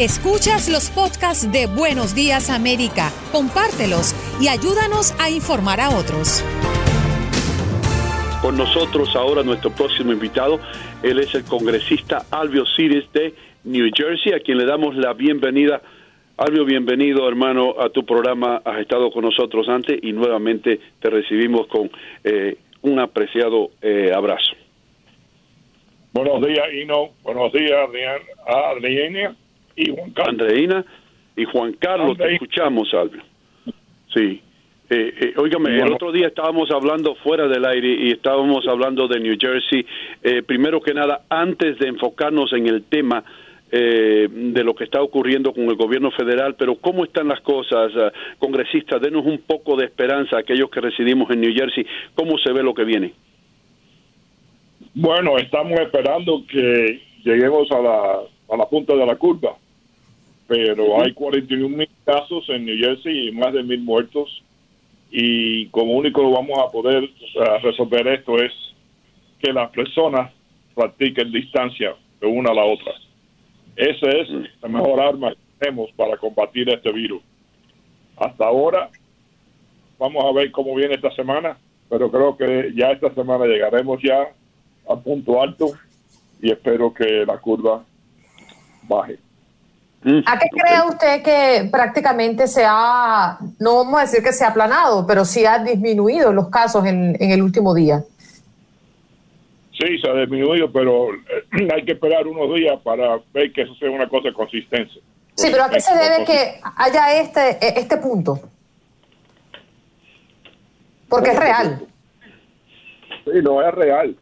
Escuchas los podcasts de Buenos Días América, compártelos y ayúdanos a informar a otros. Con nosotros ahora nuestro próximo invitado, él es el congresista Alvio Ciris de New Jersey, a quien le damos la bienvenida. Alvio, bienvenido hermano a tu programa, has estado con nosotros antes y nuevamente te recibimos con eh, un apreciado eh, abrazo. Buenos días, Ino. Buenos días, Adriana y Juan Carlos. Andreina y Juan Carlos, te escuchamos, Alvio. Sí. Eh, eh, óigame, el otro día estábamos hablando fuera del aire y estábamos hablando de New Jersey. Eh, primero que nada, antes de enfocarnos en el tema eh, de lo que está ocurriendo con el gobierno federal, pero ¿cómo están las cosas, uh, congresistas? Denos un poco de esperanza a aquellos que residimos en New Jersey. ¿Cómo se ve lo que viene? Bueno, estamos esperando que lleguemos a la, a la punta de la curva, pero hay 41 mil casos en New Jersey y más de mil muertos y como único vamos a poder resolver esto es que las personas practiquen distancia de una a la otra. Esa es la mejor arma que tenemos para combatir este virus. Hasta ahora, vamos a ver cómo viene esta semana, pero creo que ya esta semana llegaremos ya a punto alto y espero que la curva baje. Mm. ¿A qué cree usted que prácticamente se ha, no vamos a decir que se ha aplanado, pero sí ha disminuido los casos en, el último día? Sí, se ha disminuido, pero eh, hay que esperar unos días para ver que eso sea una cosa consistente. Sí, pero ¿a qué se debe que haya este, e, este punto? Porque es real. Sí, no es real,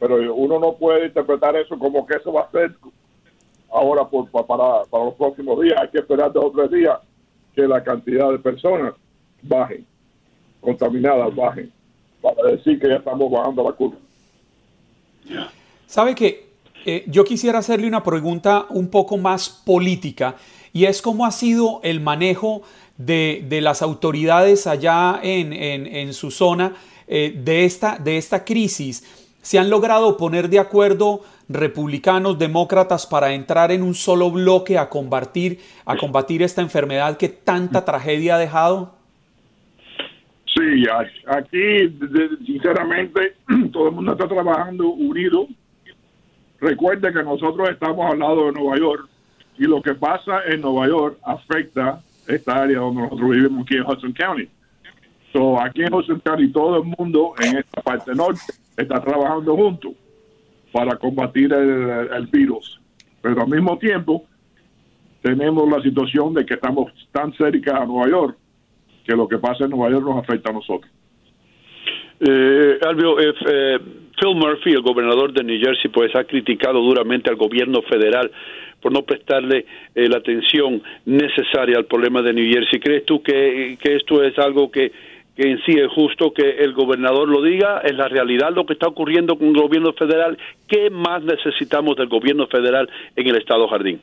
pero uno no puede interpretar eso como que eso va a ser ahora por, para, para los próximos días. Hay que esperar dos o tres días que la cantidad de personas bajen, contaminadas bajen, para decir que ya estamos bajando la curva. ¿Sabe que eh, yo quisiera hacerle una pregunta un poco más política y es cómo ha sido el manejo de, de las autoridades allá en, en, en su zona eh, de, esta, de esta crisis? ¿Se han logrado poner de acuerdo republicanos, demócratas para entrar en un solo bloque a combatir, a combatir esta enfermedad que tanta tragedia ha dejado? Sí, aquí sinceramente todo el mundo está trabajando unido. Recuerde que nosotros estamos al lado de Nueva York y lo que pasa en Nueva York afecta esta área donde nosotros vivimos aquí en Hudson County. So, aquí en Hudson County todo el mundo en esta parte norte está trabajando juntos para combatir el, virus. Pero al mismo tiempo tenemos la situación de que estamos tan cerca a Nueva York que lo que pasa en Nueva York nos afecta a nosotros. Eh, Albio, eh, eh, Phil Murphy, el gobernador de New Jersey, pues ha criticado duramente al gobierno federal por no prestarle eh, la atención necesaria al problema de New Jersey. ¿Crees tú que, que esto es algo que que en sí es justo que el gobernador lo diga, es la realidad lo que está ocurriendo con el gobierno federal. ¿Qué más necesitamos del gobierno federal en el Estado Jardín?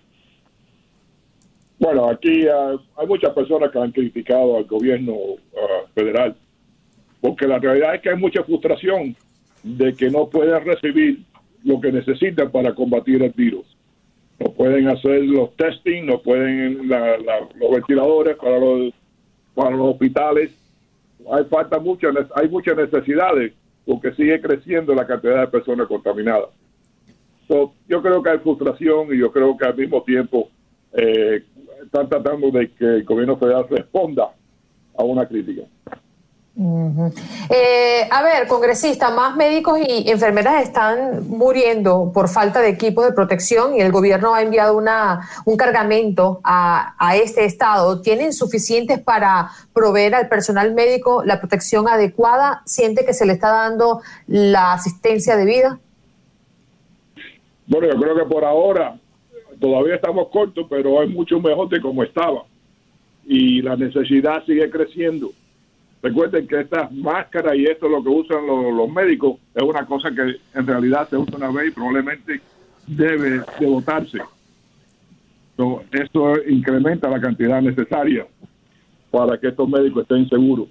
Bueno, aquí uh, hay muchas personas que han criticado al gobierno uh, federal, porque la realidad es que hay mucha frustración de que no pueden recibir lo que necesitan para combatir el virus. No pueden hacer los testing, no pueden los ventiladores para los, para los hospitales hay falta mucho, hay muchas necesidades porque sigue creciendo la cantidad de personas contaminadas. yo creo que hay frustración y yo creo que al mismo tiempo eh, están tratando de que el gobierno federal responda a una crítica. Eh, a ver, congresista, más médicos y enfermeras están muriendo por falta de equipos de protección y el gobierno ha enviado una, un cargamento a, a, este estado. ¿Tienen suficientes para proveer al personal médico la protección adecuada? ¿Siente que se le está dando la asistencia debida? Bueno, yo creo que por ahora todavía estamos cortos, pero es mucho mejor de como estaba. Y la necesidad sigue creciendo Recuerden que estas máscaras y esto lo que usan los, médicos es una cosa que en realidad se usa una vez y probablemente debe de votarse. esto incrementa la cantidad necesaria para que estos médicos estén seguros.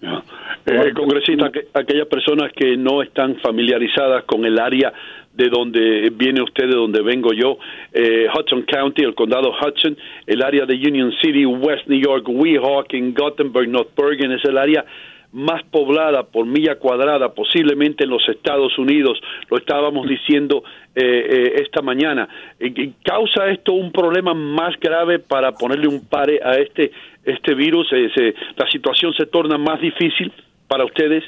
Eh, congresista, aquellas personas que no están familiarizadas con el área de donde viene usted, de donde vengo yo, eh, Hudson County, el condado Hudson, el área de Union City, West New York, Weehawken, Gothenburg, North Bergen, es el área más poblada por milla cuadrada posiblemente en los Estados Unidos, lo estábamos diciendo eh, eh, esta mañana. ¿Causa esto un problema más grave para ponerle un pare a este, este virus? ¿La situación se torna más difícil para ustedes?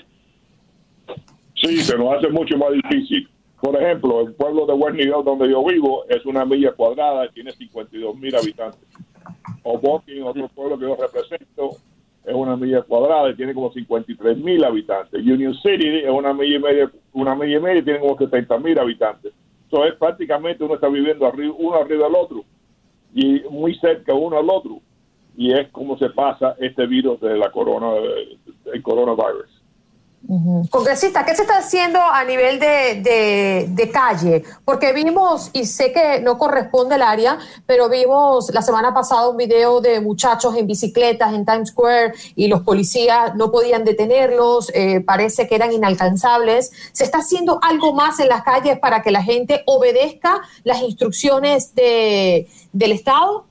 Sí, se nos hace mucho más difícil. Por ejemplo, el pueblo de West donde yo vivo, es una milla cuadrada y tiene 52 mil habitantes. Hoboken, otro pueblo que yo represento, es una milla cuadrada y tiene como 53 mil habitantes. Union City es una milla y media, una milla y media y tiene como 70 mil habitantes. Entonces prácticamente uno está viviendo arriba, uno arriba del otro y muy cerca uno al otro. Y es como se pasa este virus de la corona, el coronavirus. Congresista, ¿qué se está haciendo a nivel de, calle? Porque vimos, y sé que no corresponde al área, pero vimos la semana pasada un video de muchachos en bicicletas en Times Square y los policías no podían detenerlos, eh, parece que eran inalcanzables. ¿Se está haciendo algo más en las calles para que la gente obedezca las instrucciones de, del Estado?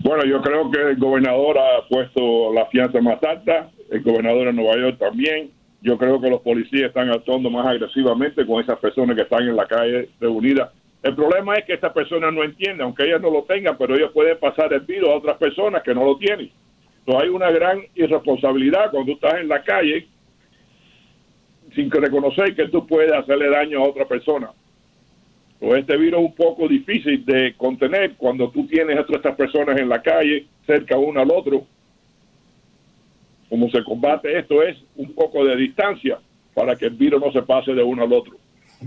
Bueno, yo creo que el gobernador ha puesto la fianza más alta el gobernador de Nueva York también. Yo creo que los policías están actuando más agresivamente con esas personas que están en la calle reunidas. El problema es que estas personas no entienden, aunque ellas no lo tengan, pero ellos pueden pasar el virus a otras personas que no lo tienen. Entonces hay una gran irresponsabilidad cuando tú estás en la calle sin reconocer que tú puedes hacerle daño a otra persona. O este virus es un poco difícil de contener cuando tú tienes a todas estas personas en la calle, cerca uno al otro, como se combate esto es un poco de distancia para que el virus no se pase de uno al otro.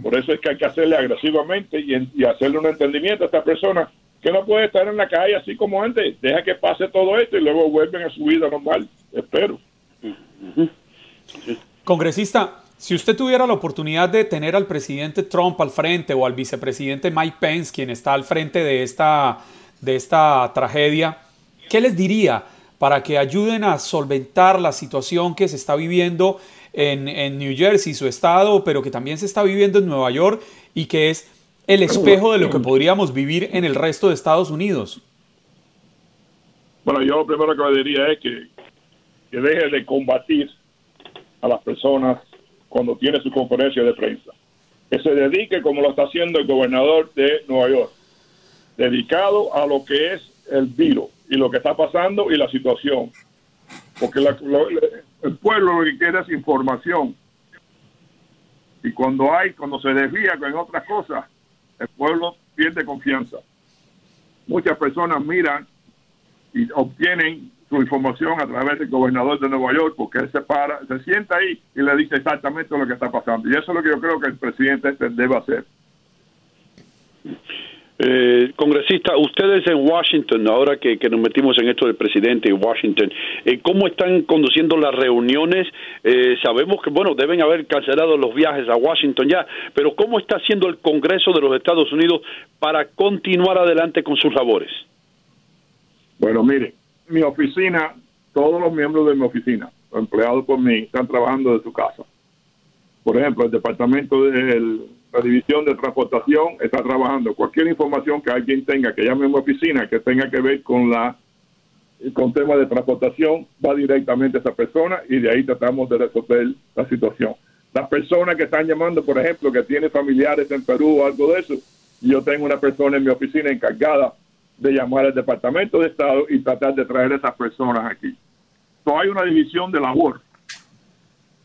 Por eso es que hay que hacerle agresivamente y, hacerle un entendimiento a esta persona que no puede estar en la calle así como antes. Deja que pase todo esto y luego vuelven a su vida normal. Espero. Congresista, si usted tuviera la oportunidad de tener al presidente Trump al frente o al vicepresidente Mike Pence, quien está al frente de esta, de esta tragedia, ¿qué les diría? Para que ayuden a solventar la situación que se está viviendo en, New Jersey, su estado, pero que también se está viviendo en Nueva York y que es el espejo de lo que podríamos vivir en el resto de Estados Unidos. Bueno, yo lo primero que diría es que, que deje de combatir a las personas cuando tiene su conferencia de prensa. Que se dedique como lo está haciendo el gobernador de Nueva York, dedicado a lo que es el virus y lo que está pasando y la situación. Porque el pueblo lo que quiere es información. Y cuando hay, cuando se desvía con otras cosas, el pueblo pierde confianza. Muchas personas miran y obtienen su información a través del gobernador de Nueva York porque él se para, se sienta ahí y le dice exactamente lo que está pasando. Y eso es lo que yo creo que el presidente este debe hacer. Eh, congresista, ustedes en Washington, ahora que, nos metimos en esto del presidente en Washington, eh, ¿cómo están conduciendo las reuniones? Eh, sabemos que, bueno, deben haber cancelado los viajes a Washington ya, pero ¿cómo está haciendo el Congreso de los Estados Unidos para continuar adelante con sus labores? Bueno, mire, mi oficina, todos los miembros de mi oficina, empleados por mí, están trabajando de su casa. Por ejemplo, el departamento del la división de transportación está trabajando. Cualquier información que alguien tenga que llame a mi oficina que tenga que ver con la con temas de transportación va directamente a esa persona y de ahí tratamos de resolver la situación. Las personas que están llamando, por ejemplo, que tienen familiares en Perú o algo de eso, yo tengo una persona en mi oficina encargada de llamar al Departamento de Estado y tratar de traer a esas personas aquí. So, hay una división de labor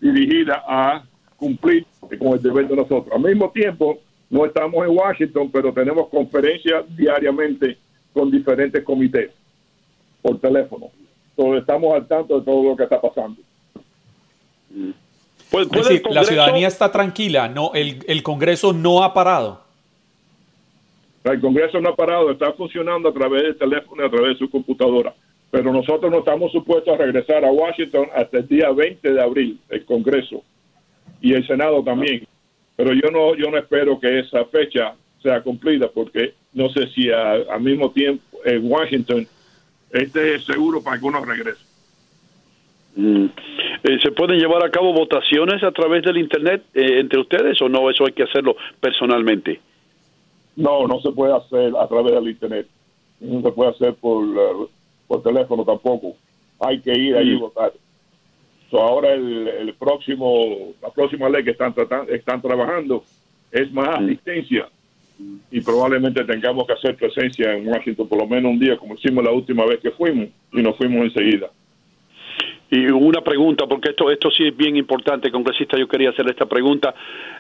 dirigida a cumplir con el deber de nosotros. Al mismo tiempo, no estamos en Washington, pero tenemos conferencias diariamente con diferentes comités por teléfono. Entonces estamos al tanto de todo lo que está pasando. Pues, decir, la ciudadanía está tranquila, no, el, el Congreso no ha parado. El Congreso no ha parado, está funcionando a través del teléfono y a través de su computadora. Pero nosotros no estamos supuestos a regresar a Washington hasta el día 20 de abril, el Congreso y el Senado también. Pero yo no, yo no espero que esa fecha sea cumplida porque no sé si al mismo tiempo en Washington este es seguro para que uno regrese. Mm. Eh, ¿Se pueden llevar a cabo votaciones a través del Internet eh, entre ustedes o no? Eso hay que hacerlo personalmente. No, no se puede hacer a través del Internet. No se puede hacer por, eh, por teléfono tampoco. Hay que ir allí y mm. votar. Ahora el, próximo, la próxima ley que están, tratando, están trabajando es más asistencia y probablemente tengamos que hacer presencia en Washington por lo menos un día como hicimos la última vez que fuimos y nos fuimos enseguida. Y una pregunta, porque esto esto sí es bien importante, congresista, yo quería hacer esta pregunta.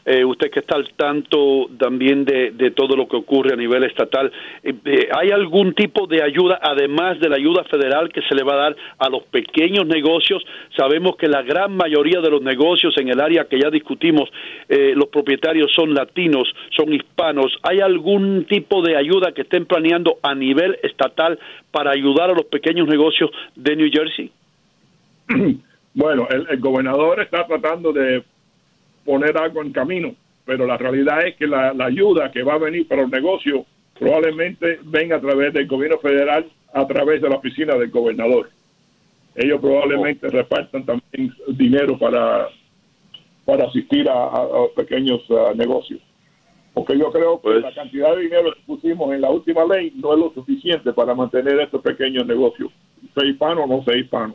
Eh, usted que está al tanto también de, de, todo lo que ocurre a nivel estatal, eh, eh, ¿hay algún tipo de ayuda, además de la ayuda federal, que se le va a dar a los pequeños negocios? Sabemos que la gran mayoría de los negocios en el área que ya discutimos, los propietarios son latinos, son hispanos. ¿Hay algún tipo de ayuda que estén planeando a nivel estatal para ayudar a los pequeños negocios de New Jersey? bueno, el, gobernador está tratando de poner algo en camino, pero la realidad es que la, ayuda que va a venir para el negocio probablemente venga a través del gobierno federal, a través de la oficina del gobernador. Ellos probablemente repartan también dinero para, para asistir a, pequeños negocios. Porque yo creo que pues la cantidad de dinero que pusimos en la última ley no es lo suficiente para mantener estos pequeños negocios, sea hispano o no sea hispano.